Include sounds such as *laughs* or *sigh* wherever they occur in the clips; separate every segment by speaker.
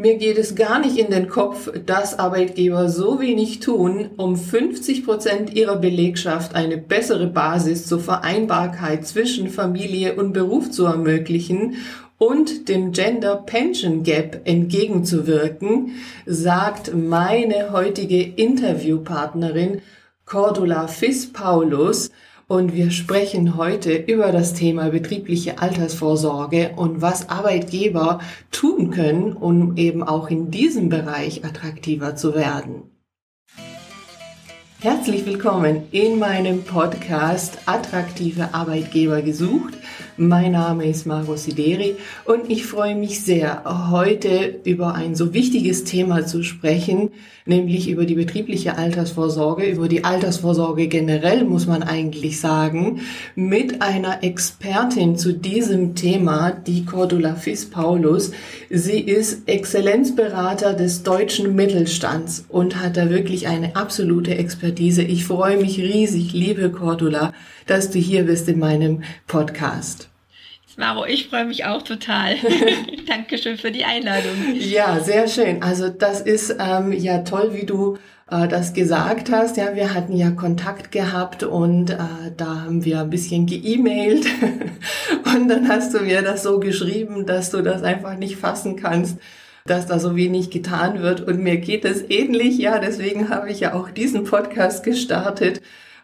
Speaker 1: Mir geht es gar nicht in den Kopf, dass Arbeitgeber so wenig tun, um 50 Prozent ihrer Belegschaft eine bessere Basis zur Vereinbarkeit zwischen Familie und Beruf zu ermöglichen und dem Gender Pension Gap entgegenzuwirken, sagt meine heutige Interviewpartnerin Cordula Fiss-Paulus, und wir sprechen heute über das Thema betriebliche Altersvorsorge und was Arbeitgeber tun können, um eben auch in diesem Bereich attraktiver zu werden. Herzlich willkommen in meinem Podcast Attraktive Arbeitgeber gesucht. Mein Name ist Margot Sideri und ich freue mich sehr, heute über ein so wichtiges Thema zu sprechen, nämlich über die betriebliche Altersvorsorge, über die Altersvorsorge generell, muss man eigentlich sagen, mit einer Expertin zu diesem Thema, die Cordula Fiss-Paulus. Sie ist Exzellenzberater des deutschen Mittelstands und hat da wirklich eine absolute Expertise. Ich freue mich riesig, liebe Cordula, dass du hier bist in meinem Podcast.
Speaker 2: Maro, ich freue mich auch total. *laughs* Dankeschön für die Einladung.
Speaker 1: Ja, sehr schön. Also das ist ähm, ja toll, wie du äh, das gesagt hast. Ja, wir hatten ja Kontakt gehabt und äh, da haben wir ein bisschen geemailt *laughs* und dann hast du mir das so geschrieben, dass du das einfach nicht fassen kannst dass da so wenig getan wird und mir geht es ähnlich. Ja, deswegen habe ich ja auch diesen Podcast gestartet,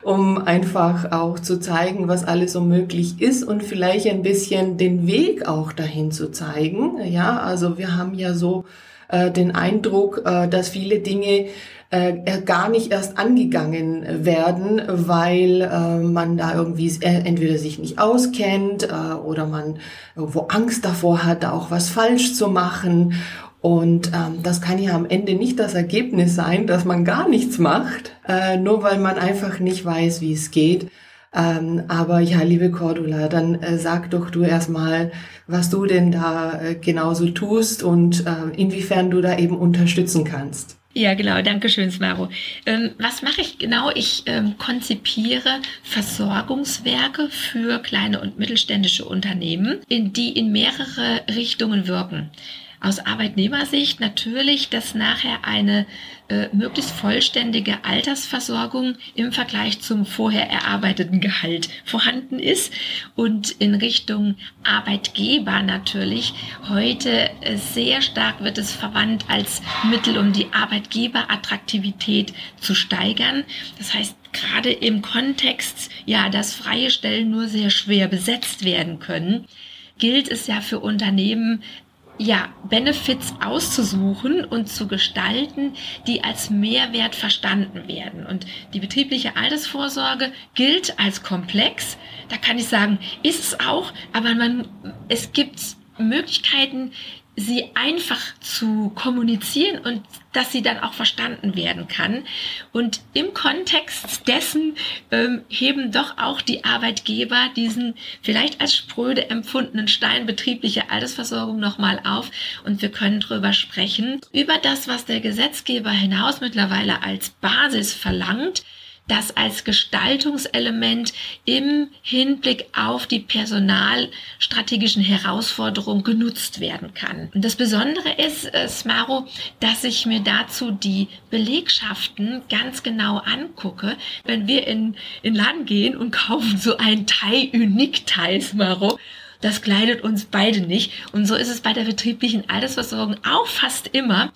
Speaker 1: um einfach auch zu zeigen, was alles so möglich ist und vielleicht ein bisschen den Weg auch dahin zu zeigen. Ja, also wir haben ja so äh, den Eindruck, äh, dass viele Dinge äh, gar nicht erst angegangen werden, weil äh, man da irgendwie äh, entweder sich nicht auskennt äh, oder man irgendwo Angst davor hat, da auch was falsch zu machen und ähm, das kann ja am Ende nicht das Ergebnis sein, dass man gar nichts macht, äh, nur weil man einfach nicht weiß, wie es geht. Ähm, aber ja, liebe Cordula, dann äh, sag doch du erstmal, was du denn da äh, genauso tust und äh, inwiefern du da eben unterstützen kannst.
Speaker 2: Ja, genau. Dankeschön, Smaro. Ähm, was mache ich genau? Ich ähm, konzipiere Versorgungswerke für kleine und mittelständische Unternehmen, in die in mehrere Richtungen wirken aus Arbeitnehmersicht natürlich, dass nachher eine äh, möglichst vollständige Altersversorgung im Vergleich zum vorher erarbeiteten Gehalt vorhanden ist und in Richtung Arbeitgeber natürlich heute äh, sehr stark wird es verwandt als Mittel, um die Arbeitgeberattraktivität zu steigern. Das heißt, gerade im Kontext, ja, dass freie Stellen nur sehr schwer besetzt werden können, gilt es ja für Unternehmen ja, Benefits auszusuchen und zu gestalten, die als Mehrwert verstanden werden. Und die betriebliche Altersvorsorge gilt als komplex. Da kann ich sagen, ist es auch, aber man, es gibt Möglichkeiten, sie einfach zu kommunizieren und dass sie dann auch verstanden werden kann. Und im Kontext dessen ähm, heben doch auch die Arbeitgeber diesen vielleicht als spröde empfundenen Stein betriebliche Altersversorgung nochmal auf und wir können drüber sprechen, über das, was der Gesetzgeber hinaus mittlerweile als Basis verlangt, das als Gestaltungselement im Hinblick auf die personalstrategischen Herausforderungen genutzt werden kann. Und das Besondere ist, äh, Smaro, dass ich mir dazu die Belegschaften ganz genau angucke. Wenn wir in, in Laden gehen und kaufen so ein Thai Unique Thai, Smaro, das kleidet uns beide nicht. Und so ist es bei der betrieblichen Altersversorgung auch fast immer.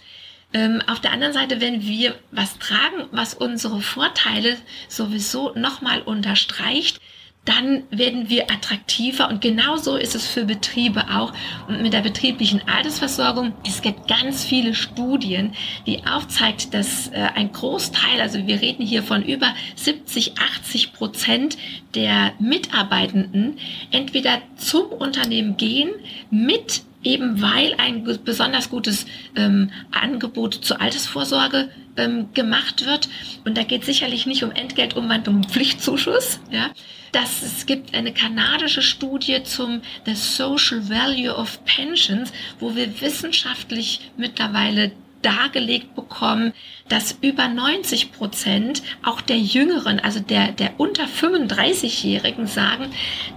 Speaker 2: Ähm, auf der anderen Seite, wenn wir was tragen, was unsere Vorteile sowieso nochmal unterstreicht, dann werden wir attraktiver und genauso ist es für Betriebe auch. Und mit der betrieblichen Altersversorgung, es gibt ganz viele Studien, die aufzeigt, dass äh, ein Großteil, also wir reden hier von über 70, 80 Prozent der Mitarbeitenden entweder zum Unternehmen gehen mit eben weil ein besonders gutes ähm, Angebot zur Altersvorsorge ähm, gemacht wird. Und da geht sicherlich nicht um Entgeltumwandlung und Pflichtzuschuss. Ja. Das, es gibt eine kanadische Studie zum The Social Value of Pensions, wo wir wissenschaftlich mittlerweile dargelegt bekommen, dass über 90 Prozent auch der Jüngeren, also der, der unter 35-Jährigen sagen,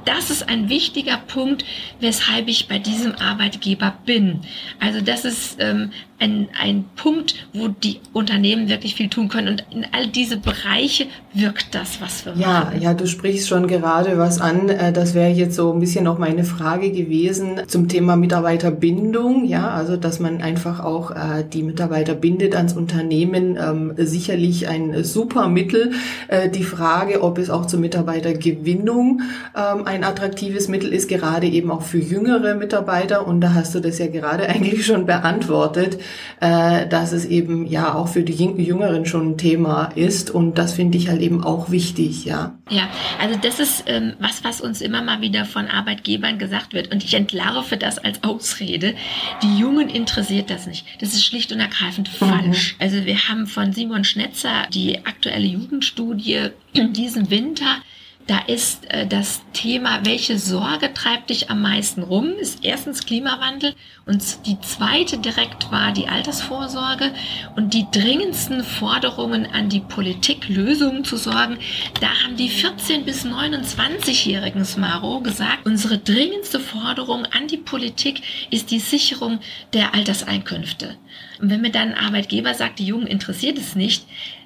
Speaker 2: das ist ein wichtiger Punkt, weshalb ich bei diesem Arbeitgeber bin. Also das ist ähm, ein, ein Punkt, wo die Unternehmen wirklich viel tun können. Und in all diese Bereiche wirkt das, was wir
Speaker 1: ja, machen. Ja, du sprichst schon gerade was an. Äh, das wäre jetzt so ein bisschen noch meine Frage gewesen zum Thema Mitarbeiterbindung. Ja, also dass man einfach auch äh, die Mitarbeiter bindet ans Unternehmen. Ähm, sicherlich ein super Mittel. Äh, die Frage, ob es auch zur Mitarbeitergewinnung ähm, ein attraktives Mittel ist, gerade eben auch für jüngere Mitarbeiter. Und da hast du das ja gerade *laughs* eigentlich schon beantwortet äh, dass es eben ja auch für die Jüngeren schon ein Thema ist und das finde ich halt eben auch wichtig, ja.
Speaker 2: Ja, also das ist ähm, was, was uns immer mal wieder von Arbeitgebern gesagt wird und ich entlarve das als Ausrede. Die Jungen interessiert das nicht. Das ist schlicht und ergreifend mhm. falsch. Also wir haben von Simon Schnetzer die aktuelle Jugendstudie *clears throat* diesen Winter da ist äh, das Thema, welche Sorge treibt dich am meisten rum, ist erstens Klimawandel und die zweite direkt war die Altersvorsorge und die dringendsten Forderungen an die Politik, Lösungen zu sorgen. Da haben die 14 bis 29-jährigen Smaro gesagt, unsere dringendste Forderung an die Politik ist die Sicherung der Alterseinkünfte. Und wenn mir dann ein Arbeitgeber sagt, die Jungen interessiert es nicht,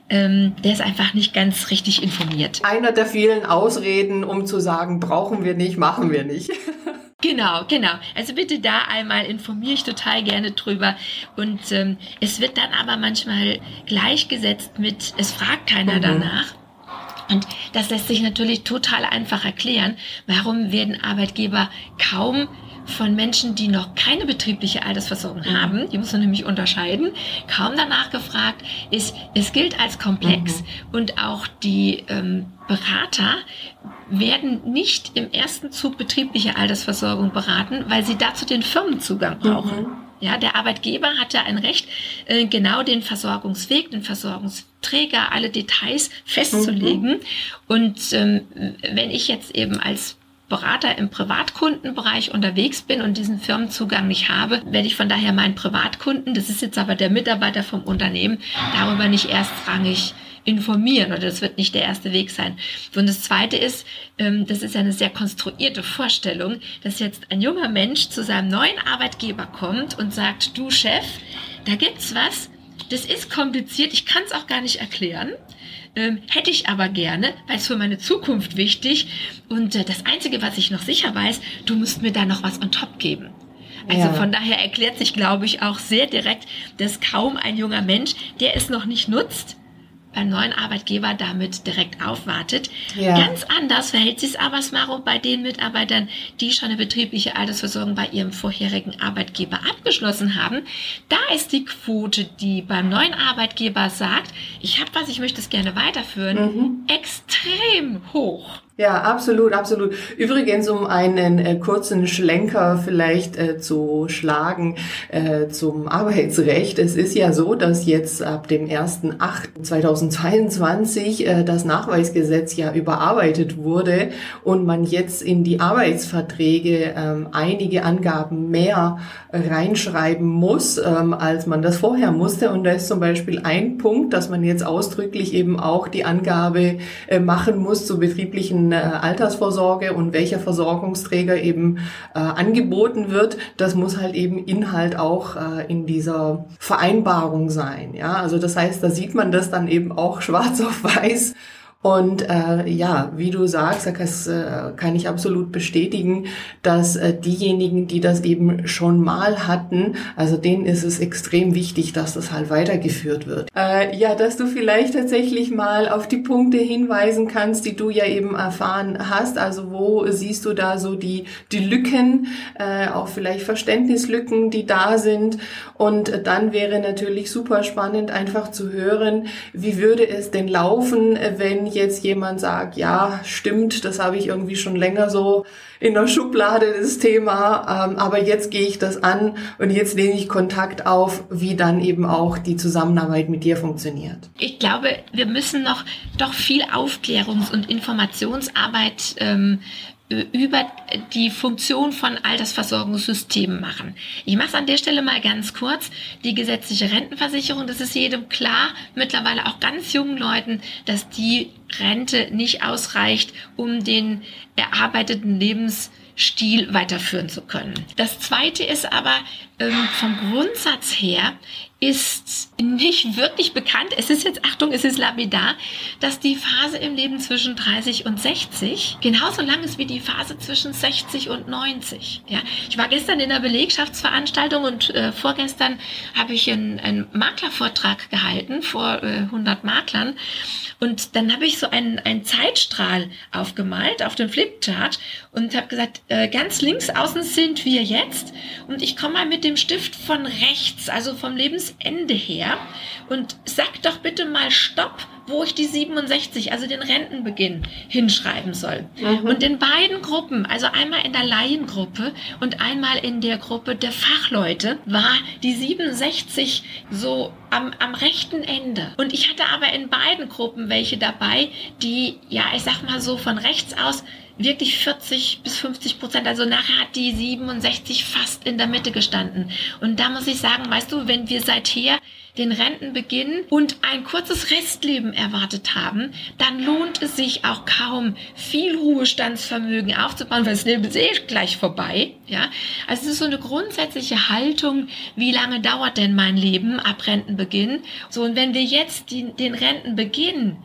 Speaker 2: ähm, der ist einfach nicht ganz richtig informiert.
Speaker 1: Einer der vielen Ausreden, um zu sagen, brauchen wir nicht, machen wir nicht. *laughs*
Speaker 2: Genau, genau. Also bitte da einmal informiere ich total gerne drüber. Und ähm, es wird dann aber manchmal gleichgesetzt mit, es fragt keiner mhm. danach. Und das lässt sich natürlich total einfach erklären. Warum werden Arbeitgeber kaum von Menschen, die noch keine betriebliche Altersversorgung mhm. haben, die muss man nämlich unterscheiden, kaum danach gefragt ist, es gilt als komplex mhm. und auch die ähm, Berater werden nicht im ersten Zug betriebliche Altersversorgung beraten, weil sie dazu den Firmenzugang brauchen. Mhm. Ja, der Arbeitgeber hat ja ein Recht, äh, genau den Versorgungsweg, den Versorgungsträger, alle Details festzulegen. Mhm. Und ähm, wenn ich jetzt eben als Berater im Privatkundenbereich unterwegs bin und diesen Firmenzugang nicht habe, werde ich von daher meinen Privatkunden, das ist jetzt aber der Mitarbeiter vom Unternehmen, darüber nicht erstrangig informieren oder das wird nicht der erste Weg sein. Und das Zweite ist, ähm, das ist eine sehr konstruierte Vorstellung, dass jetzt ein junger Mensch zu seinem neuen Arbeitgeber kommt und sagt, du Chef, da gibt's was, das ist kompliziert, ich kann es auch gar nicht erklären. Ähm, hätte ich aber gerne, weil es für meine Zukunft wichtig. Und äh, das Einzige, was ich noch sicher weiß, du musst mir da noch was on top geben. Also ja. von daher erklärt sich, glaube ich, auch sehr direkt, dass kaum ein junger Mensch, der es noch nicht nutzt, beim neuen Arbeitgeber damit direkt aufwartet. Ja. Ganz anders verhält sich es aber, Smaro, bei den Mitarbeitern, die schon eine betriebliche Altersversorgung bei ihrem vorherigen Arbeitgeber abgeschlossen haben. Da ist die Quote, die beim neuen Arbeitgeber sagt, ich habe was, ich möchte es gerne weiterführen, mhm. extrem hoch.
Speaker 1: Ja, absolut, absolut. Übrigens, um einen äh, kurzen Schlenker vielleicht äh, zu schlagen äh, zum Arbeitsrecht. Es ist ja so, dass jetzt ab dem 1.8.2022 äh, das Nachweisgesetz ja überarbeitet wurde und man jetzt in die Arbeitsverträge ähm, einige Angaben mehr reinschreiben muss, ähm, als man das vorher musste. Und da ist zum Beispiel ein Punkt, dass man jetzt ausdrücklich eben auch die Angabe äh, machen muss zu betrieblichen äh, Altersvorsorge und welcher Versorgungsträger eben äh, angeboten wird, das muss halt eben Inhalt auch äh, in dieser Vereinbarung sein. Ja, also das heißt, da sieht man das dann eben auch *laughs* schwarz auf weiß und äh, ja, wie du sagst, das äh, kann ich absolut bestätigen, dass äh, diejenigen, die das eben schon mal hatten, also denen ist es extrem wichtig, dass das halt weitergeführt wird. Äh, ja, dass du vielleicht tatsächlich mal auf die Punkte hinweisen kannst, die du ja eben erfahren hast. Also wo siehst du da so die, die Lücken, äh, auch vielleicht Verständnislücken, die da sind. Und dann wäre natürlich super spannend, einfach zu hören, wie würde es denn laufen, wenn jetzt jemand sagt, ja, stimmt, das habe ich irgendwie schon länger so in der Schublade, das Thema, ähm, aber jetzt gehe ich das an und jetzt nehme ich Kontakt auf, wie dann eben auch die Zusammenarbeit mit dir funktioniert.
Speaker 2: Ich glaube, wir müssen noch doch viel Aufklärungs- und Informationsarbeit ähm, über die Funktion von Altersversorgungssystemen machen. Ich mache es an der Stelle mal ganz kurz. Die gesetzliche Rentenversicherung, das ist jedem klar, mittlerweile auch ganz jungen Leuten, dass die Rente nicht ausreicht, um den erarbeiteten Lebensstil weiterführen zu können. Das Zweite ist aber ähm, vom Grundsatz her, ist nicht wirklich bekannt. Es ist jetzt, Achtung, es ist lapidar, dass die Phase im Leben zwischen 30 und 60 genauso lang ist wie die Phase zwischen 60 und 90. Ja, ich war gestern in einer Belegschaftsveranstaltung und äh, vorgestern habe ich einen, einen Maklervortrag gehalten vor äh, 100 Maklern und dann habe ich so einen, einen Zeitstrahl aufgemalt auf dem Flipchart und habe gesagt, äh, ganz links außen sind wir jetzt und ich komme mal mit dem Stift von rechts, also vom Lebensende her und sag doch bitte mal Stopp, wo ich die 67, also den Rentenbeginn, hinschreiben soll. Mhm. Und in beiden Gruppen, also einmal in der Laiengruppe und einmal in der Gruppe der Fachleute, war die 67 so am, am rechten Ende. Und ich hatte aber in beiden Gruppen welche dabei, die, ja, ich sag mal so von rechts aus wirklich 40 bis 50 Prozent. Also nachher hat die 67 fast in der Mitte gestanden. Und da muss ich sagen, weißt du, wenn wir seither den Rentenbeginn und ein kurzes Restleben erwartet haben, dann lohnt es sich auch kaum, viel Ruhestandsvermögen aufzubauen, weil das Leben ist eh gleich vorbei. Ja, also es ist so eine grundsätzliche Haltung, wie lange dauert denn mein Leben ab Rentenbeginn? So, und wenn wir jetzt die, den Rentenbeginn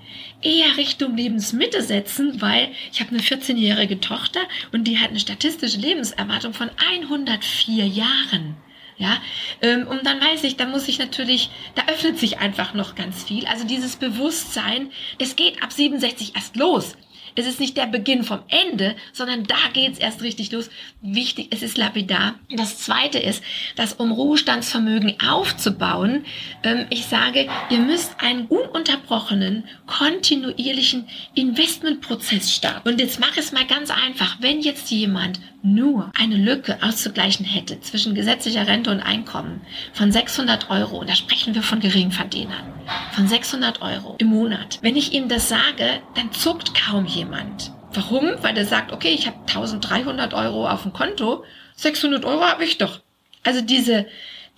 Speaker 2: eher Richtung Lebensmitte setzen, weil ich habe eine 14-jährige Tochter und die hat eine statistische Lebenserwartung von 104 Jahren. Ja, ähm, und dann weiß ich, da muss ich natürlich, da öffnet sich einfach noch ganz viel. Also dieses Bewusstsein, es geht ab 67 erst los. Es ist nicht der Beginn vom Ende, sondern da geht's erst richtig los. Wichtig, es ist lapidar. Das Zweite ist, dass um Ruhestandsvermögen aufzubauen, ähm, ich sage, ihr müsst einen ununterbrochenen, kontinuierlichen Investmentprozess starten. Und jetzt mach es mal ganz einfach. Wenn jetzt jemand nur eine Lücke auszugleichen hätte zwischen gesetzlicher Rente und Einkommen von 600 Euro, und da sprechen wir von Geringverdienern, von 600 Euro im Monat. Wenn ich ihm das sage, dann zuckt kaum jemand. Warum? Weil er sagt, okay, ich habe 1300 Euro auf dem Konto, 600 Euro habe ich doch. Also diese,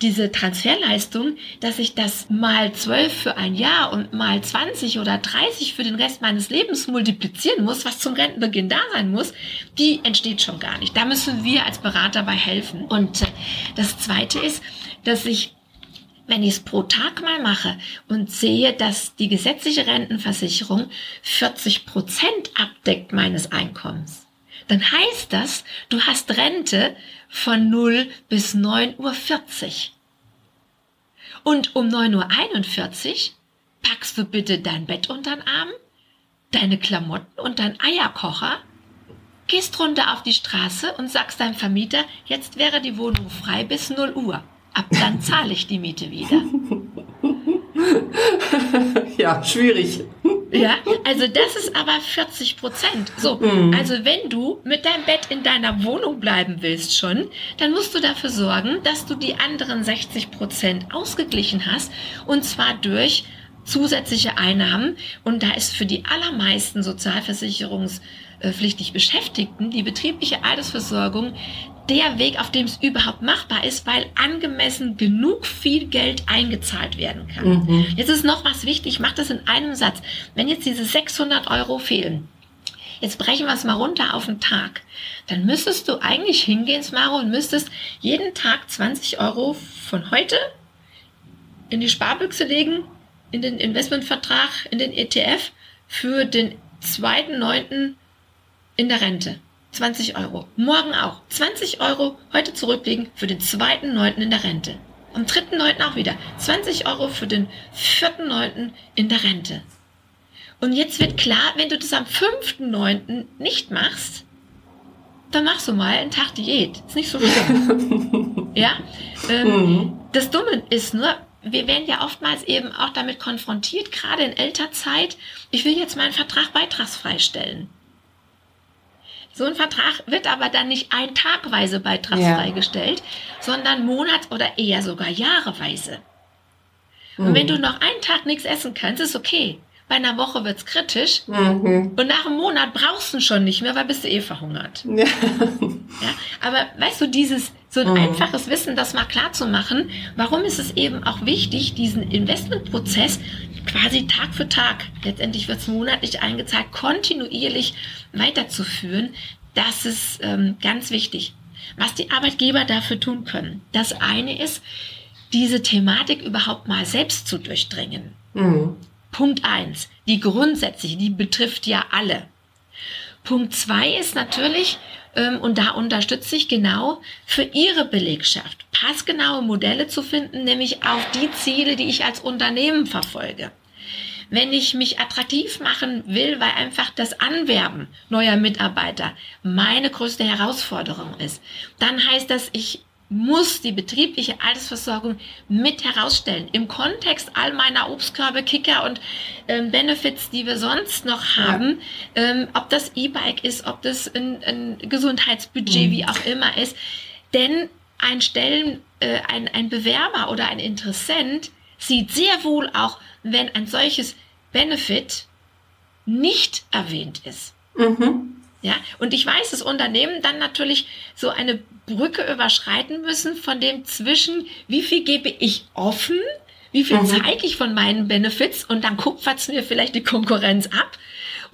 Speaker 2: diese Transferleistung, dass ich das mal 12 für ein Jahr und mal 20 oder 30 für den Rest meines Lebens multiplizieren muss, was zum Rentenbeginn da sein muss, die entsteht schon gar nicht. Da müssen wir als Berater bei helfen. Und äh, das Zweite ist, dass ich wenn ich es pro Tag mal mache und sehe, dass die gesetzliche Rentenversicherung 40 Prozent abdeckt meines Einkommens, dann heißt das, du hast Rente von 0 bis 9.40 Uhr. Und um 9.41 Uhr packst du bitte dein Bett unter den Arm, deine Klamotten und dein Eierkocher, gehst runter auf die Straße und sagst deinem Vermieter, jetzt wäre die Wohnung frei bis 0 Uhr. Ab dann zahle ich die Miete wieder. *laughs*
Speaker 1: ja, schwierig.
Speaker 2: Ja, also das ist aber 40 Prozent. So, mhm. also wenn du mit deinem Bett in deiner Wohnung bleiben willst schon, dann musst du dafür sorgen, dass du die anderen 60 Prozent ausgeglichen hast und zwar durch zusätzliche Einnahmen. Und da ist für die allermeisten sozialversicherungspflichtig Beschäftigten die betriebliche Altersversorgung der Weg, auf dem es überhaupt machbar ist, weil angemessen genug viel Geld eingezahlt werden kann. Mhm. Jetzt ist noch was wichtig, ich mache das in einem Satz. Wenn jetzt diese 600 Euro fehlen, jetzt brechen wir es mal runter auf den Tag, dann müsstest du eigentlich hingehen, Smaro, und müsstest jeden Tag 20 Euro von heute in die Sparbüchse legen, in den Investmentvertrag, in den ETF für den 2.9. in der Rente. 20 Euro. Morgen auch. 20 Euro heute zurücklegen für den 2.9. in der Rente. Am 3.9. auch wieder. 20 Euro für den 4.9. in der Rente. Und jetzt wird klar, wenn du das am 5.9. nicht machst, dann machst du mal einen Tag Diät. Ist nicht so schlimm. *laughs* ja? Ähm, mhm. Das Dumme ist nur, wir werden ja oftmals eben auch damit konfrontiert, gerade in Elternzeit, ich will jetzt meinen Vertrag beitragsfrei stellen. So ein Vertrag wird aber dann nicht ein tagweise beitragsfrei ja. gestellt, sondern monats- oder eher sogar jahreweise. Und mhm. wenn du noch einen Tag nichts essen kannst, ist okay. bei einer Woche wird's kritisch mhm. und nach einem Monat brauchst du schon nicht mehr, weil bist du eh verhungert. *laughs* Ja. ja aber weißt du, dieses so ein mhm. einfaches Wissen, das mal klar zu machen, warum ist es eben auch wichtig, diesen Investmentprozess quasi Tag für Tag, letztendlich wird's monatlich eingezahlt, kontinuierlich weiterzuführen, das ist ähm, ganz wichtig. Was die Arbeitgeber dafür tun können. Das eine ist, diese Thematik überhaupt mal selbst zu durchdringen. Mhm. Punkt eins, die grundsätzliche, die betrifft ja alle. Punkt zwei ist natürlich, ähm, und da unterstütze ich genau für Ihre Belegschaft passgenaue Modelle zu finden, nämlich auf die Ziele, die ich als Unternehmen verfolge. Wenn ich mich attraktiv machen will, weil einfach das Anwerben neuer Mitarbeiter meine größte Herausforderung ist, dann heißt das, ich muss die betriebliche Altersversorgung mit herausstellen. Im Kontext all meiner Obstkörbe, Kicker und ähm, Benefits, die wir sonst noch haben, ja. ähm, ob das E-Bike ist, ob das ein, ein Gesundheitsbudget, mhm. wie auch immer ist. Denn ein Stellen, äh, ein, ein Bewerber oder ein Interessent sieht sehr wohl auch, wenn ein solches Benefit nicht erwähnt ist. Mhm. Ja, und ich weiß, dass Unternehmen dann natürlich so eine Brücke überschreiten müssen von dem zwischen, wie viel gebe ich offen, wie viel mhm. zeige ich von meinen Benefits und dann kupfert es mir vielleicht die Konkurrenz ab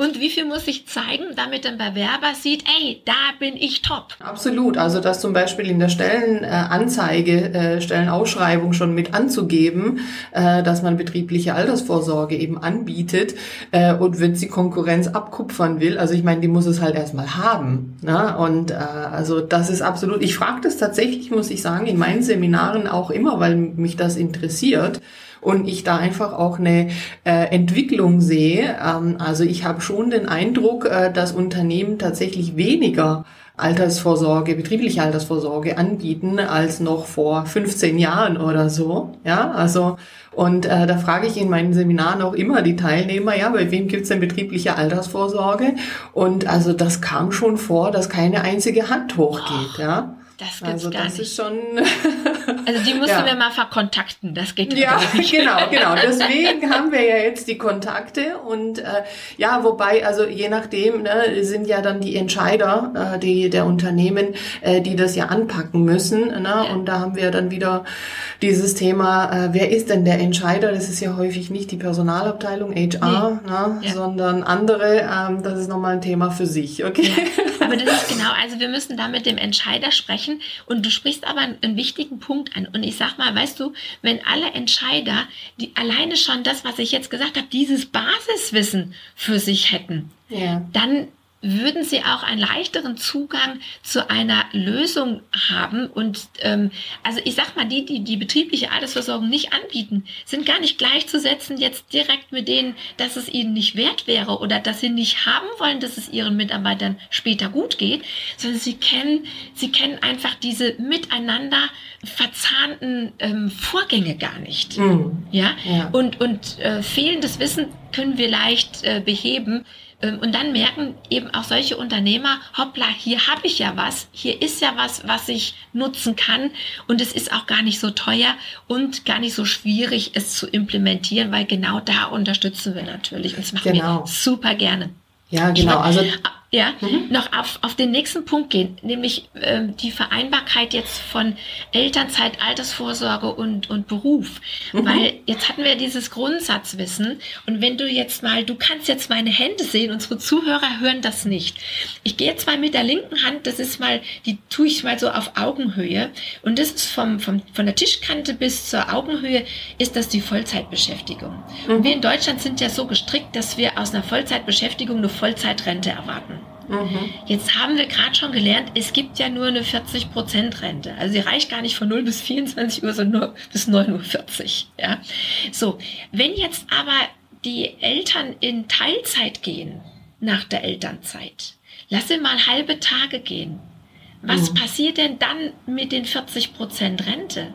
Speaker 2: und wie viel muss ich zeigen, damit ein Bewerber sieht, ey, da bin ich top.
Speaker 1: Absolut. Also das zum Beispiel in der Stellenanzeige, äh, Stellenausschreibung schon mit anzugeben, äh, dass man betriebliche Altersvorsorge eben anbietet äh, und wenn sie Konkurrenz abkupfern will, also ich meine, die muss es halt erstmal haben. Ne? Und äh, also das ist absolut, ich frage das tatsächlich, muss ich sagen, in meinen Seminaren auch immer, weil mich das interessiert und ich da einfach auch eine äh, Entwicklung sehe. Ähm, also ich habe schon den Eindruck, äh, dass Unternehmen tatsächlich weniger Altersvorsorge, betriebliche Altersvorsorge anbieten als noch vor 15 Jahren oder so. Ja, also und äh, da frage ich in meinen Seminaren auch immer die Teilnehmer, ja, bei wem gibt's denn betriebliche Altersvorsorge? Und also das kam schon vor, dass keine einzige Hand hochgeht, ja.
Speaker 2: Das gibt's also gar das nicht. ist schon. *laughs* also die mussten ja. wir mal verkontakten. Das geht
Speaker 1: ja nicht. genau, genau. Deswegen haben wir ja jetzt die Kontakte und äh, ja, wobei also je nachdem ne, sind ja dann die Entscheider, äh, die der Unternehmen, äh, die das ja anpacken müssen. Ne? Ja. Und da haben wir dann wieder dieses Thema, äh, wer ist denn der Entscheider? Das ist ja häufig nicht die Personalabteilung HR, nee. ne, ja. sondern andere. Ähm, das ist nochmal ein Thema für sich. Okay. *laughs*
Speaker 2: Aber das ist genau. Also wir müssen da mit dem Entscheider sprechen. Und du sprichst aber einen, wichtigen Punkt an. Und ich sag mal, weißt du, wenn alle Entscheider, die alleine schon das, was ich jetzt gesagt habe, dieses Basiswissen für sich hätten, ja. dann würden sie auch einen leichteren Zugang zu einer Lösung haben. Und ähm, also ich sag mal, die, die die betriebliche Altersversorgung nicht anbieten, sind gar nicht gleichzusetzen jetzt direkt mit denen, dass es ihnen nicht wert wäre oder dass sie nicht haben wollen, dass es ihren Mitarbeitern später gut geht, sondern sie kennen, sie kennen einfach diese miteinander verzahnten ähm, Vorgänge gar nicht. Mhm. Ja? ja? Und, und äh, fehlendes Wissen können wir leicht äh, beheben und dann merken eben auch solche Unternehmer, hoppla, hier habe ich ja was, hier ist ja was, was ich nutzen kann und es ist auch gar nicht so teuer und gar nicht so schwierig, es zu implementieren, weil genau da unterstützen wir natürlich und das machen genau. wir super gerne.
Speaker 1: Ja, genau. Also
Speaker 2: ja, mhm. noch auf, auf den nächsten Punkt gehen, nämlich äh, die Vereinbarkeit jetzt von Elternzeit, Altersvorsorge und, und Beruf. Mhm. Weil jetzt hatten wir dieses Grundsatzwissen und wenn du jetzt mal, du kannst jetzt meine Hände sehen, unsere Zuhörer hören das nicht. Ich gehe jetzt mal mit der linken Hand, das ist mal, die tue ich mal so auf Augenhöhe und das ist vom, vom, von der Tischkante bis zur Augenhöhe ist das die Vollzeitbeschäftigung. Mhm. Und wir in Deutschland sind ja so gestrickt, dass wir aus einer Vollzeitbeschäftigung eine Vollzeitrente erwarten. Mhm. Jetzt haben wir gerade schon gelernt, es gibt ja nur eine 40% Rente. Also sie reicht gar nicht von 0 bis 24 Uhr, sondern nur bis 9.40 Uhr. Ja? So, wenn jetzt aber die Eltern in Teilzeit gehen nach der Elternzeit, lasse mal halbe Tage gehen. Was mhm. passiert denn dann mit den 40% Rente?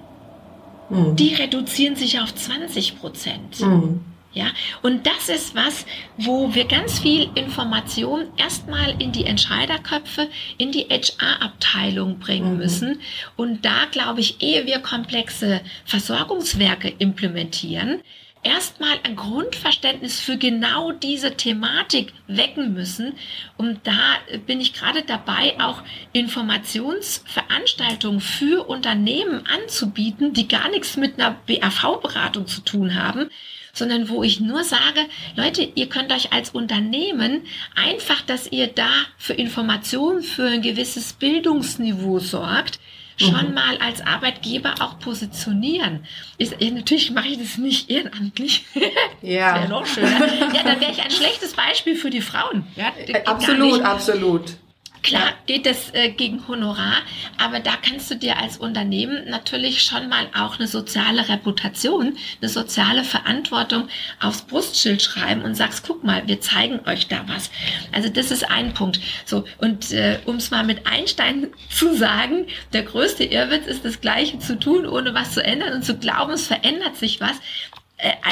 Speaker 2: Mhm. Die reduzieren sich auf 20 Prozent. Mhm. Ja, und das ist was, wo wir ganz viel Information erstmal in die Entscheiderköpfe, in die HR-Abteilung bringen mhm. müssen. Und da glaube ich, ehe wir komplexe Versorgungswerke implementieren, erstmal ein Grundverständnis für genau diese Thematik wecken müssen. Und da bin ich gerade dabei, auch Informationsveranstaltungen für Unternehmen anzubieten, die gar nichts mit einer BAV-Beratung zu tun haben, sondern wo ich nur sage, Leute, ihr könnt euch als Unternehmen einfach, dass ihr da für Informationen, für ein gewisses Bildungsniveau sorgt, schon mhm. mal als Arbeitgeber auch positionieren. Ist, natürlich mache ich das nicht ehrenamtlich. *laughs*
Speaker 1: Ja.
Speaker 2: das wäre noch schöner. Ja, dann wäre ich ein schlechtes Beispiel für die Frauen. Ja,
Speaker 1: absolut, absolut.
Speaker 2: Klar geht das äh, gegen Honorar, aber da kannst du dir als Unternehmen natürlich schon mal auch eine soziale Reputation, eine soziale Verantwortung aufs Brustschild schreiben und sagst, guck mal, wir zeigen euch da was. Also das ist ein Punkt. So und äh, um es mal mit Einstein *laughs* zu sagen, der größte Irrwitz ist das Gleiche zu tun, ohne was zu ändern und zu glauben, es verändert sich was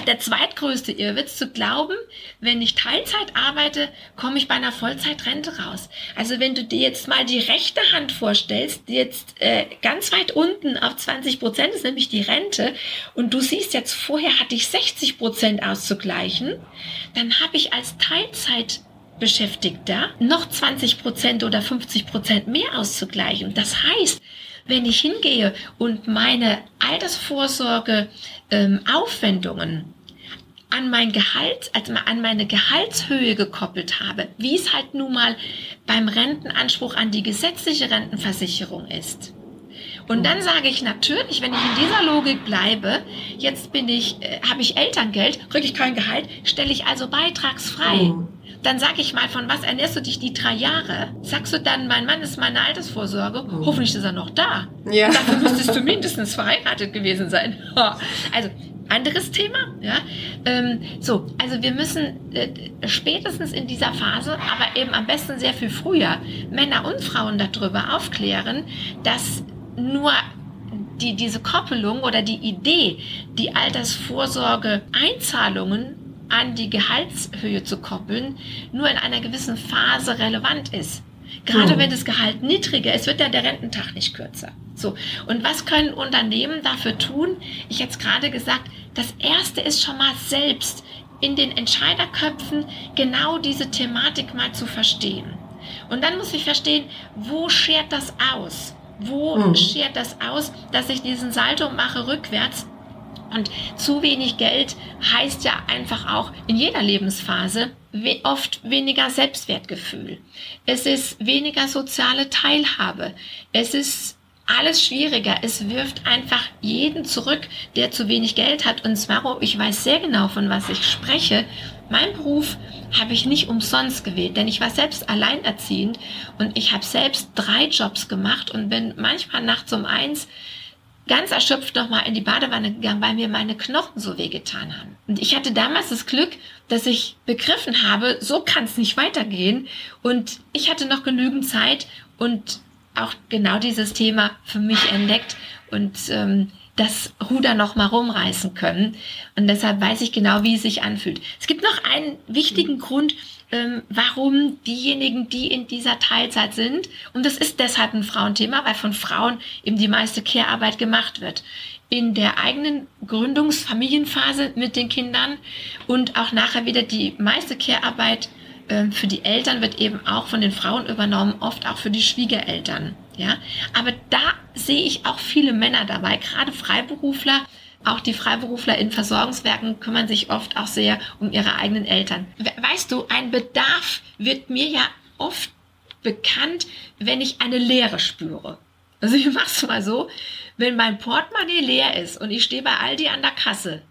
Speaker 2: der zweitgrößte Irrwitz zu glauben, wenn ich Teilzeit arbeite, komme ich bei einer Vollzeitrente raus. Also wenn du dir jetzt mal die rechte Hand vorstellst, die jetzt äh, ganz weit unten auf 20 Prozent ist nämlich die Rente und du siehst jetzt, vorher hatte ich 60 Prozent auszugleichen, dann habe ich als Teilzeitbeschäftigter noch 20 Prozent oder 50 Prozent mehr auszugleichen. Das heißt, wenn ich hingehe und meine Altersvorsorge ähm, an mein Gehalt, also an meine Gehaltshöhe gekoppelt habe, wie es halt nun mal beim Rentenanspruch an die gesetzliche Rentenversicherung ist. Und dann sage ich natürlich, wenn ich in dieser Logik bleibe, jetzt bin ich, äh, habe ich Elterngeld, kriege ich kein Gehalt, stelle ich also beitragsfrei. Oh dann sag ich mal, von was ernährst du dich die drei Jahre? Sagst du dann, mein Mann ist meine Altersvorsorge, oh. hoffentlich ist er noch da. Ja. Dafür müsstest du mindestens verheiratet gewesen sein. *laughs* Also, anderes Thema, ja. Ähm, so, also wir müssen äh, spätestens in dieser Phase, aber eben am besten sehr viel früher, Männer und Frauen darüber aufklären, dass nur die, diese Koppelung oder die Idee, die Altersvorsorge Einzahlungen an die Gehaltshöhe zu koppeln, nur in einer gewissen Phase relevant ist. Gerade oh. wenn das Gehalt niedriger ist, wird ja der Rententag nicht kürzer. So. Und was können Unternehmen dafür tun? Ich jetzt gerade gesagt, das erste ist schon mal selbst in den Entscheiderköpfen genau diese Thematik mal zu verstehen. Und dann muss ich verstehen, wo schert das aus? Wo mhm. schert das aus, dass ich diesen Salto mache rückwärts und zu wenig Geld heißt ja einfach auch in jeder Lebensphase oft weniger Selbstwertgefühl. Es ist weniger soziale Teilhabe. Es ist alles schwieriger. Es wirft einfach jeden zurück, der zu wenig Geld hat. Und zwar, ich weiß sehr genau, von was ich spreche. Mein Beruf habe ich nicht umsonst gewählt, denn ich war selbst alleinerziehend und ich habe selbst drei Jobs gemacht und bin manchmal nachts um eins ganz erschöpft nochmal in die Badewanne gegangen, weil mir meine Knochen so wehgetan haben. Und ich hatte damals das Glück, dass ich begriffen habe, so kann es nicht weitergehen. Und ich hatte noch genügend Zeit und auch genau dieses Thema für mich entdeckt und ähm, das Ruder noch mal rumreißen können. Und deshalb weiß ich genau, wie es sich anfühlt. Es gibt noch einen wichtigen Grund, ähm, warum diejenigen, die in dieser Teilzeit sind, und das ist deshalb ein Frauenthema, weil von Frauen eben die meiste Care-Arbeit gemacht wird, in der eigenen Gründungsfamilienphase mit den Kindern und auch nachher wieder die meiste Care-Arbeit ähm, für die Eltern wird eben auch von den Frauen übernommen, oft auch für die Schwiegereltern. Ja, aber da sehe ich auch viele Männer dabei, gerade Freiberufler, auch die Freiberufler in Versorgungswerken kümmern sich oft auch sehr um ihre eigenen Eltern. Weißt du, ein Bedarf wird mir ja oft bekannt, wenn ich eine Leere spüre. Also ich mach's mal so, wenn mein Portemonnaie leer ist und ich stehe bei Aldi an der Kasse,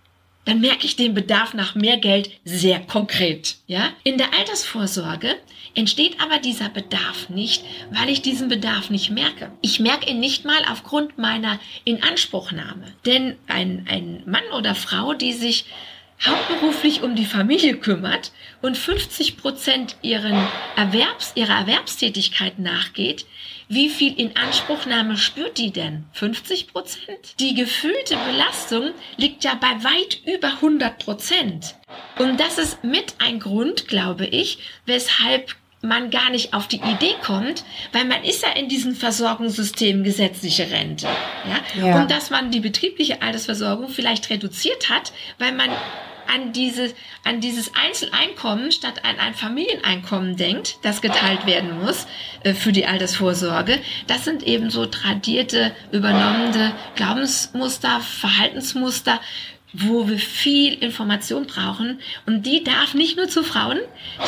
Speaker 2: dann merke ich den Bedarf nach mehr Geld sehr konkret. Ja? In der Altersvorsorge entsteht aber dieser Bedarf nicht, weil ich diesen Bedarf nicht merke. Ich merke ihn nicht mal aufgrund meiner Inanspruchnahme. Denn ein, ein Mann oder Frau, die sich hauptberuflich um die Familie kümmert und 50 Prozent ihren Erwerbs, ihrer Erwerbstätigkeit nachgeht, wie viel Inanspruchnahme spürt die denn? 50 Prozent? Die gefühlte Belastung liegt ja bei weit über 100 Prozent. Und das ist mit ein Grund, glaube ich, weshalb man gar nicht auf die Idee kommt, weil man ist ja in diesem Versorgungssystem gesetzliche Rente. Ja? ja? Und dass man die betriebliche Altersversorgung vielleicht reduziert hat, weil man an, diese, an dieses Einzeleinkommen statt an ein Familieneinkommen denkt, das geteilt werden muss äh, für die Altersvorsorge, das sind eben so tradierte, übernommene Glaubensmuster, Verhaltensmuster, wo wir viel Information brauchen. Und die darf nicht nur zu Frauen,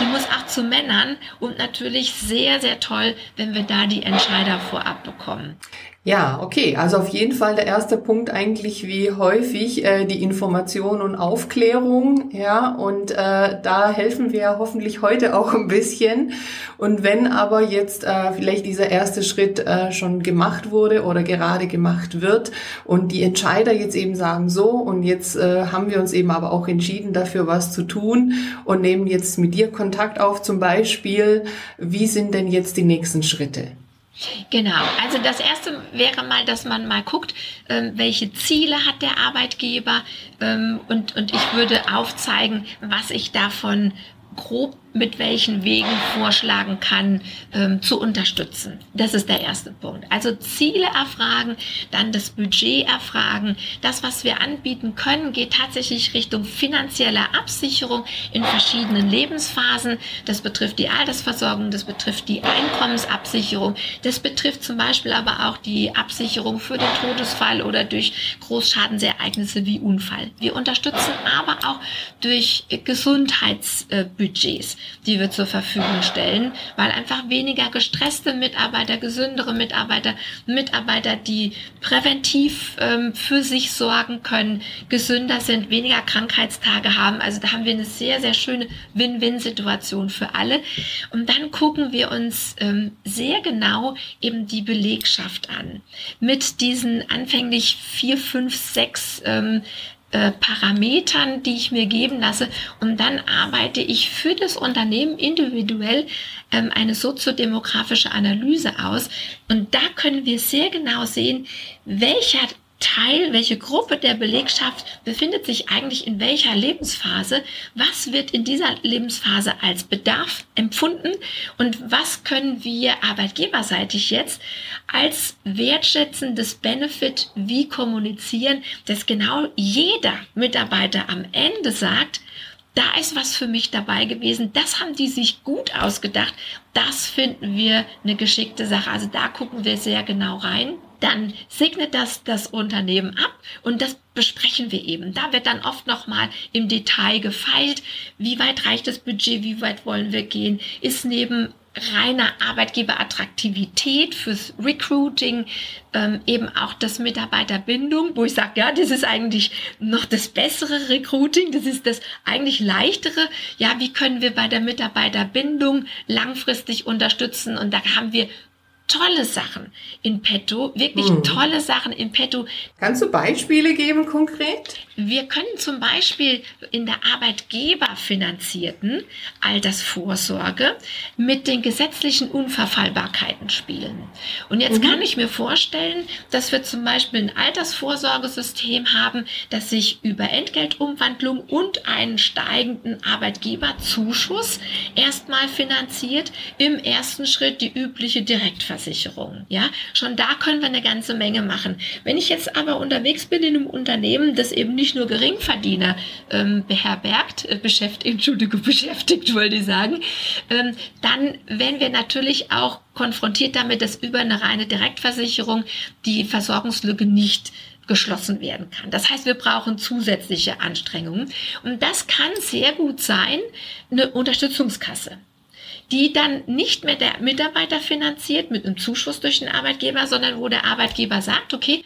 Speaker 2: die muss auch zu Männern. Und natürlich sehr, sehr toll, wenn wir da die Entscheider vorab bekommen.
Speaker 1: Ja, okay. Also auf jeden Fall der erste Punkt eigentlich wie häufig äh, die Information und Aufklärung. Ja, und äh, da helfen wir hoffentlich heute auch ein bisschen. Und wenn aber jetzt äh, vielleicht dieser erste Schritt äh, schon gemacht wurde oder gerade gemacht wird und die Entscheider jetzt eben sagen so und jetzt äh, haben wir uns eben aber auch entschieden dafür was zu tun und nehmen jetzt mit dir Kontakt auf zum Beispiel, wie sind denn jetzt die nächsten Schritte?
Speaker 2: Genau, also das erste wäre mal, dass man mal guckt, ähm, welche Ziele hat der Arbeitgeber ähm, und, und ich würde aufzeigen, was ich davon grob mit welchen Wegen vorschlagen kann, ähm, zu unterstützen. Das ist der erste Punkt. Also Ziele erfragen, dann das Budget erfragen. Das, was wir anbieten können, geht tatsächlich Richtung finanzielle Absicherung in verschiedenen Lebensphasen. Das betrifft die Altersversorgung, das betrifft die Einkommensabsicherung, das betrifft zum Beispiel aber auch die Absicherung für den Todesfall oder durch Großschadensereignisse wie Unfall. Wir unterstützen aber auch durch Gesundheitsbudgets die wir zur Verfügung stellen, weil einfach weniger gestresste Mitarbeiter, gesündere Mitarbeiter, Mitarbeiter, die präventiv ähm, für sich sorgen können, gesünder sind, weniger Krankheitstage haben. Also da haben wir eine sehr, sehr schöne Win-Win-Situation für alle. Und dann gucken wir uns ähm, sehr genau eben die Belegschaft an. Mit diesen anfänglich vier, fünf, sechs ähm, äh, Parametern, die ich mir geben lasse. Und dann arbeite ich für das Unternehmen individuell ähm, eine soziodemografische Analyse aus. Und da können wir sehr genau sehen, welcher Teil, welche Gruppe der Belegschaft befindet sich eigentlich in welcher Lebensphase, was wird in dieser Lebensphase als Bedarf empfunden und was können wir arbeitgeberseitig jetzt als wertschätzendes Benefit wie kommunizieren, dass genau jeder Mitarbeiter am Ende sagt, da ist was für mich dabei gewesen. Das haben die sich gut ausgedacht. Das finden wir eine geschickte Sache. Also da gucken wir sehr genau rein dann segnet das das Unternehmen ab und das besprechen wir eben. Da wird dann oft nochmal im Detail gefeilt, wie weit reicht das Budget, wie weit wollen wir gehen, ist neben reiner Arbeitgeberattraktivität fürs Recruiting, ähm, eben auch das Mitarbeiterbindung, wo ich sage, ja, das ist eigentlich noch das bessere Recruiting, das ist das eigentlich leichtere. Ja, wie können wir bei der Mitarbeiterbindung langfristig unterstützen? Und da haben wir tolle Sachen in petto, wirklich hm. tolle Sachen in petto.
Speaker 1: Kannst du Beispiele geben konkret?
Speaker 2: Wir können zum Beispiel in der arbeitgeberfinanzierten Altersvorsorge mit den gesetzlichen Unverfallbarkeiten spielen. Und jetzt mhm. kann ich mir vorstellen, dass wir zum Beispiel ein Altersvorsorgesystem haben, das sich über Entgeltumwandlung und einen steigenden Arbeitgeberzuschuss erstmal finanziert. Im ersten Schritt die übliche Direktversicherung. Ja, schon da können wir eine ganze Menge machen. Wenn ich jetzt aber unterwegs bin in einem Unternehmen, das eben nicht nicht nur Geringverdiener ähm, beherbergt, äh, beschäftigt, *laughs* Entschuldigung, beschäftigt, wollte ich sagen, ähm, dann werden wir natürlich auch konfrontiert damit, dass über eine reine Direktversicherung die Versorgungslücke nicht geschlossen werden kann. Das heißt, wir brauchen zusätzliche Anstrengungen. Und das kann sehr gut sein, eine Unterstützungskasse die dann nicht mehr der Mitarbeiter finanziert mit einem Zuschuss durch den Arbeitgeber, sondern wo der Arbeitgeber sagt, okay,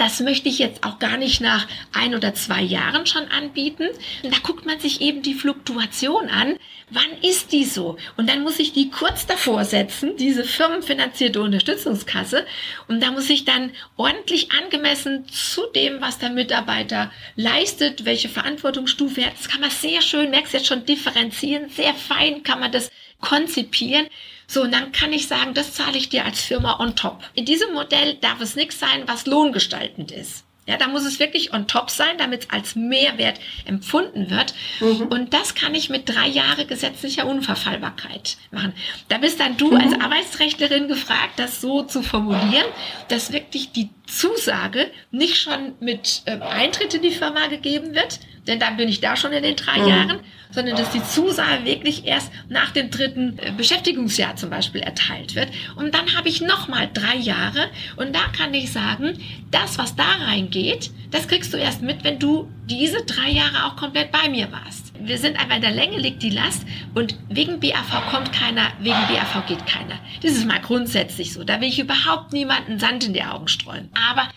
Speaker 2: das möchte ich jetzt auch gar nicht nach ein oder zwei Jahren schon anbieten. Und da guckt man sich eben die Fluktuation an. Wann ist die so? Und dann muss ich die kurz davor setzen, diese firmenfinanzierte Unterstützungskasse. Und da muss ich dann ordentlich angemessen zu dem, was der Mitarbeiter leistet, welche Verantwortungsstufe er hat. Das kann man sehr schön, merkst jetzt schon, differenzieren. Sehr fein kann man das konzipieren. So, und dann kann ich sagen, das zahle ich dir als Firma on top. In diesem Modell darf es nichts sein, was lohngestaltend ist. Ja, da muss es wirklich on top sein, damit es als Mehrwert empfunden wird. Mhm. Und das kann ich mit drei Jahre gesetzlicher Unverfallbarkeit machen. Da bist dann du mhm. als Arbeitsrechtlerin gefragt, das so zu formulieren, dass wirklich die Zusage nicht schon mit ähm, Eintritt in die Firma gegeben wird, denn dann bin ich da schon in den drei mhm. Jahren, sondern dass die Zusage wirklich erst nach dem dritten äh, Beschäftigungsjahr zum Beispiel erteilt wird. Und dann habe ich nochmal drei Jahre und da kann ich sagen, das, was da reingeht, das kriegst du erst mit, wenn du diese drei Jahre auch komplett bei mir warst. Wir sind einfach in der Länge liegt die Last und wegen BAV kommt keiner, wegen BAV geht keiner. Das ist mal grundsätzlich so. Da will ich überhaupt niemanden Sand in die Augen streuen. Aber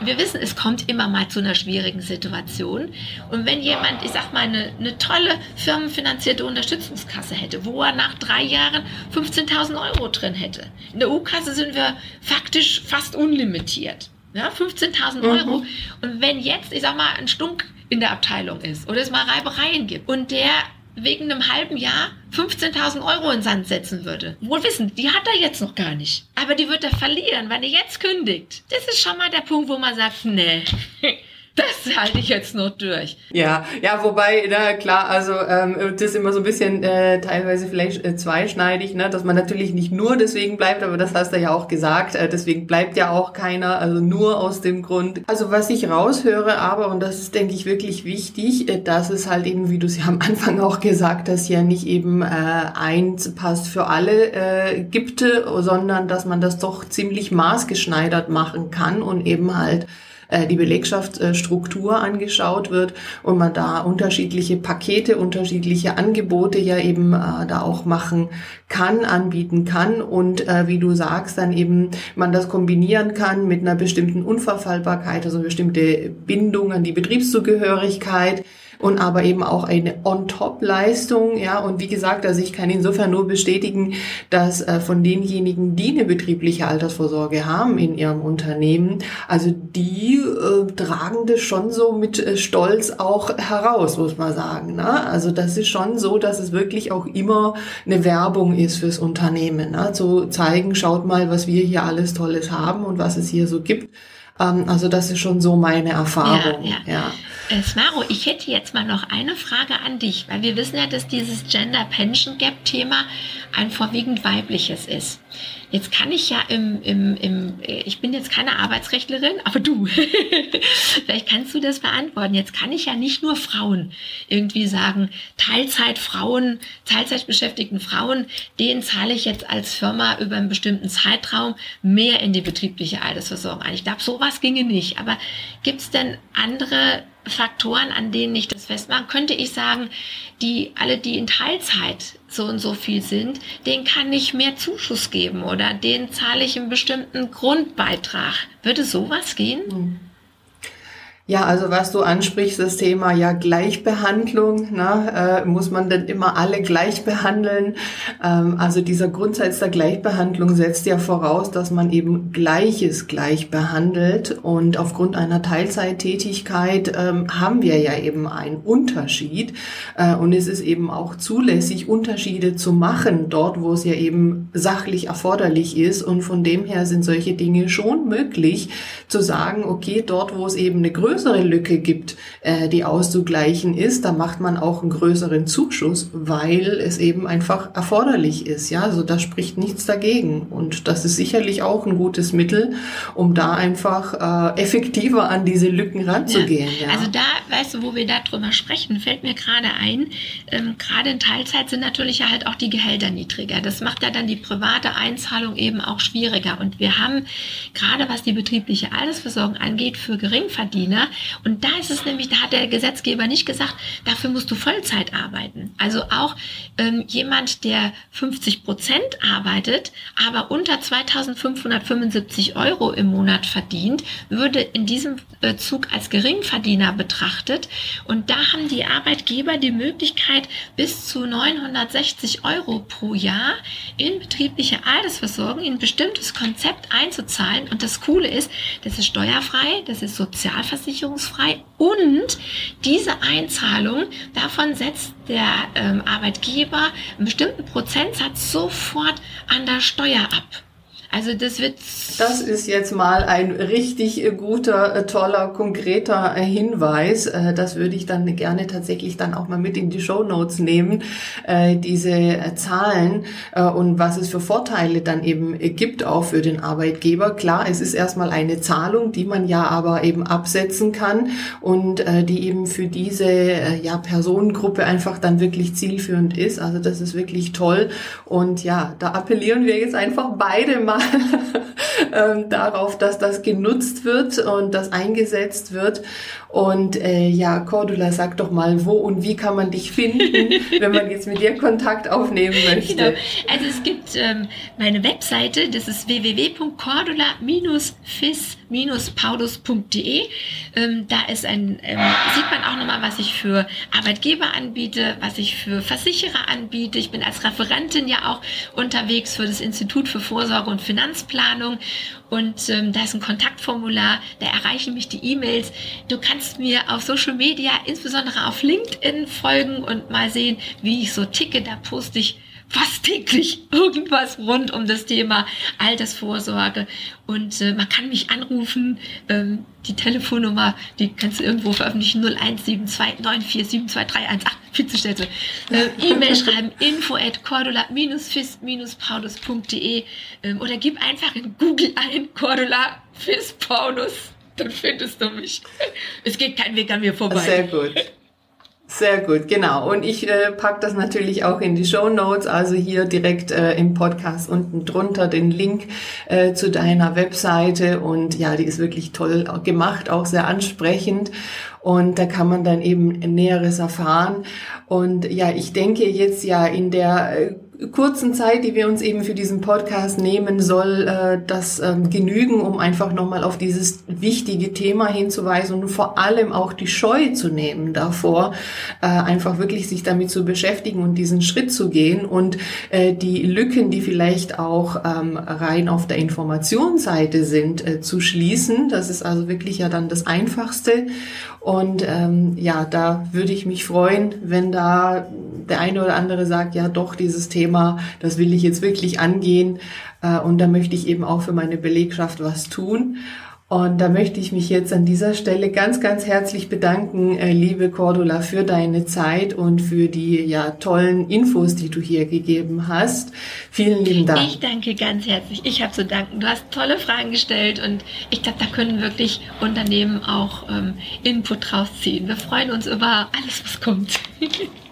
Speaker 2: wir wissen, es kommt immer mal zu einer schwierigen Situation. Und wenn jemand, ich sag mal, eine, eine tolle firmenfinanzierte Unterstützungskasse hätte, wo er nach drei Jahren 15.000 Euro drin hätte. In der U-Kasse sind wir faktisch fast unlimitiert. Ja, 15.000 mhm. Euro. Mhm. Und wenn jetzt, ich sag mal, ein Stunk in der Abteilung ist oder es mal Reibereien gibt und der wegen einem halben Jahr 15.000 Euro in Sand setzen würde. Wohl wissen, die hat er jetzt noch gar nicht. Aber die wird er verlieren, wenn er jetzt kündigt. Das ist schon mal der Punkt, wo man sagt, nee, *laughs* das halte ich jetzt noch durch.
Speaker 1: Ja, ja, wobei, na klar, also ähm, das ist immer so ein bisschen äh, teilweise vielleicht äh, zweischneidig, ne, dass man natürlich nicht nur deswegen bleibt, aber das hast du ja auch gesagt, äh, deswegen bleibt ja auch keiner, also nur aus dem Grund. Also was ich raushöre, aber, und das ist, denke ich, wirklich wichtig, äh, dass es halt eben, wie du es ja am Anfang auch gesagt hast, ja nicht eben äh, eins passt für alle äh, gibt, sondern dass man das doch ziemlich maßgeschneidert machen kann und eben halt äh, die Belegschaftsstruktur angeschaut wird und man da unterschiedliche Pakete, unterschiedliche Angebote ja eben äh, da auch machen kann, anbieten kann und äh, wie du sagst, dann eben man das kombinieren kann mit einer bestimmten Unverfallbarkeit, also bestimmte Bindung an die Betriebszugehörigkeit und aber eben auch eine On-Top-Leistung. Ja, und wie gesagt, also ich kann insofern nur bestätigen, dass äh, von denjenigen, die eine betriebliche Altersvorsorge haben in ihrem Unternehmen, also die äh, tragen das schon so mit äh, Stolz auch heraus, muss man sagen. Ne? Also das ist schon so, dass es wirklich auch immer eine Werbung ist fürs Unternehmen. Ne? Zu zeigen, schaut mal, was wir hier alles Tolles haben und was es hier so gibt. Ähm, also das ist schon so meine Erfahrung.
Speaker 2: Ja, ja. ja. Äh, Smaro, ich hätte jetzt mal noch eine Frage an dich, weil wir wissen ja, dass dieses Gender Pension Gap Thema ein vorwiegend weibliches ist. Jetzt kann ich ja im, im, im ich bin jetzt keine Arbeitsrechtlerin, aber du, *laughs* vielleicht kannst du das beantworten. Jetzt kann ich ja nicht nur Frauen irgendwie sagen, Teilzeitfrauen, Teilzeitbeschäftigten Frauen, denen zahle ich jetzt als Firma über einen bestimmten Zeitraum mehr in die betriebliche Altersversorgung ein. Ich glaube, sowas ginge nicht. Aber gibt es denn andere Faktoren, an denen ich das festmache, könnte ich sagen, die alle, die in Teilzeit so und so viel sind, denen kann ich mehr Zuschuss geben oder denen zahle ich einen bestimmten Grundbeitrag. Würde sowas gehen? Hm.
Speaker 1: Ja, also was du ansprichst, das Thema ja Gleichbehandlung, ne, äh, muss man denn immer alle gleich behandeln? Ähm, also dieser Grundsatz der Gleichbehandlung setzt ja voraus, dass man eben Gleiches gleich behandelt. Und aufgrund einer Teilzeittätigkeit ähm, haben wir ja eben einen Unterschied. Äh, und es ist eben auch zulässig, Unterschiede zu machen, dort wo es ja eben sachlich erforderlich ist. Und von dem her sind solche Dinge schon möglich, zu sagen, okay, dort wo es eben eine größere Lücke gibt, äh, die auszugleichen ist, da macht man auch einen größeren Zuschuss, weil es eben einfach erforderlich ist. Ja, also da spricht nichts dagegen. Und das ist sicherlich auch ein gutes Mittel, um da einfach äh, effektiver an diese Lücken ranzugehen.
Speaker 2: Ja. Ja. Also da, weißt du, wo wir darüber sprechen, fällt mir gerade ein, ähm, gerade in Teilzeit sind natürlich ja halt auch die Gehälter niedriger. Das macht ja dann die private Einzahlung eben auch schwieriger. Und wir haben gerade was die betriebliche Altersversorgung angeht, für Geringverdiener und da ist es nämlich, da hat der Gesetzgeber nicht gesagt, dafür musst du Vollzeit arbeiten. Also auch ähm, jemand, der 50 Prozent arbeitet, aber unter 2575 Euro im Monat verdient, würde in diesem äh, Zug als Geringverdiener betrachtet. Und da haben die Arbeitgeber die Möglichkeit, bis zu 960 Euro pro Jahr in betriebliche Altersversorgung in ein bestimmtes Konzept einzuzahlen. Und das Coole ist, das ist steuerfrei, das ist sozialversichert versicherungsfrei und diese Einzahlung, davon setzt der ähm, Arbeitgeber einen bestimmten Prozentsatz sofort an der Steuer ab. Also das wird.
Speaker 1: Das ist jetzt mal ein richtig guter, äh, toller, konkreter äh, Hinweis. Äh, das würde ich dann gerne tatsächlich dann auch mal mit in die Show Notes nehmen, diese Zahlen und was es für Vorteile dann eben gibt auch für den Arbeitgeber. Klar, es ist erstmal eine Zahlung, die man ja aber eben absetzen kann und die eben für diese ja, Personengruppe einfach dann wirklich zielführend ist. Also das ist wirklich toll. Und ja, da appellieren wir jetzt einfach beide mal *laughs* ähm, darauf, dass das genutzt wird und das eingesetzt wird. Und äh, ja, Cordula, sag doch mal, wo und wie kann man dich finden, *laughs* wenn man jetzt mit dir Kontakt aufnehmen möchte? Genau.
Speaker 2: Also es gibt ähm, meine Webseite, das ist www.cordula-fis-paulus.de. Ähm, da ist ein, ähm, sieht man auch nochmal, was ich für Arbeitgeber anbiete, was ich für Versicherer anbiete. Ich bin als Referentin ja auch unterwegs für das Institut für Vorsorge und Finanzplanung und ähm, da ist ein Kontaktformular, da erreichen mich die E-Mails. Du kannst mir auf Social Media, insbesondere auf LinkedIn folgen und mal sehen, wie ich so ticke. Da poste ich fast täglich irgendwas rund um das Thema Altersvorsorge. Und äh, man kann mich anrufen. Ähm, die Telefonnummer, die kannst du irgendwo veröffentlichen, 01729472318, viel zu schnell. Äh, E-Mail *laughs* schreiben, info at cordula-fis-paulus.de ähm, oder gib einfach in Google ein, Cordula Fis Paulus, dann findest du mich. Es geht kein Weg an mir vorbei.
Speaker 1: Sehr gut. Sehr gut, genau. Und ich äh, pack das natürlich auch in die Show Notes, also hier direkt äh, im Podcast unten drunter den Link äh, zu deiner Webseite. Und ja, die ist wirklich toll gemacht, auch sehr ansprechend. Und da kann man dann eben Näheres erfahren. Und ja, ich denke jetzt ja in der äh, kurzen Zeit, die wir uns eben für diesen Podcast nehmen, soll äh, das ähm, genügen, um einfach nochmal auf dieses wichtige Thema hinzuweisen und vor allem auch die Scheu zu nehmen davor, äh, einfach wirklich sich damit zu beschäftigen und diesen Schritt zu gehen und äh, die Lücken, die vielleicht auch ähm, rein auf der Informationsseite sind, zu schließen. Das ist also wirklich ja dann das Einfachste. Und ähm, ja, da würde ich mich freuen, wenn da der eine oder andere sagt, ja doch, dieses Thema, das will ich jetzt wirklich angehen. Äh, und da möchte ich eben auch für meine Belegschaft was tun. Und da möchte ich mich jetzt an dieser Stelle ganz, ganz herzlich bedanken, äh, liebe Cordula, für deine Zeit und für die ja tollen Infos, die du hier gegeben hast. Vielen lieben Dank.
Speaker 2: Ich danke ganz herzlich. Ich habe zu danken. Du hast tolle Fragen gestellt und ich glaube, da können wirklich Unternehmen auch ähm, Input rausziehen. Wir freuen uns über alles, was kommt. *laughs*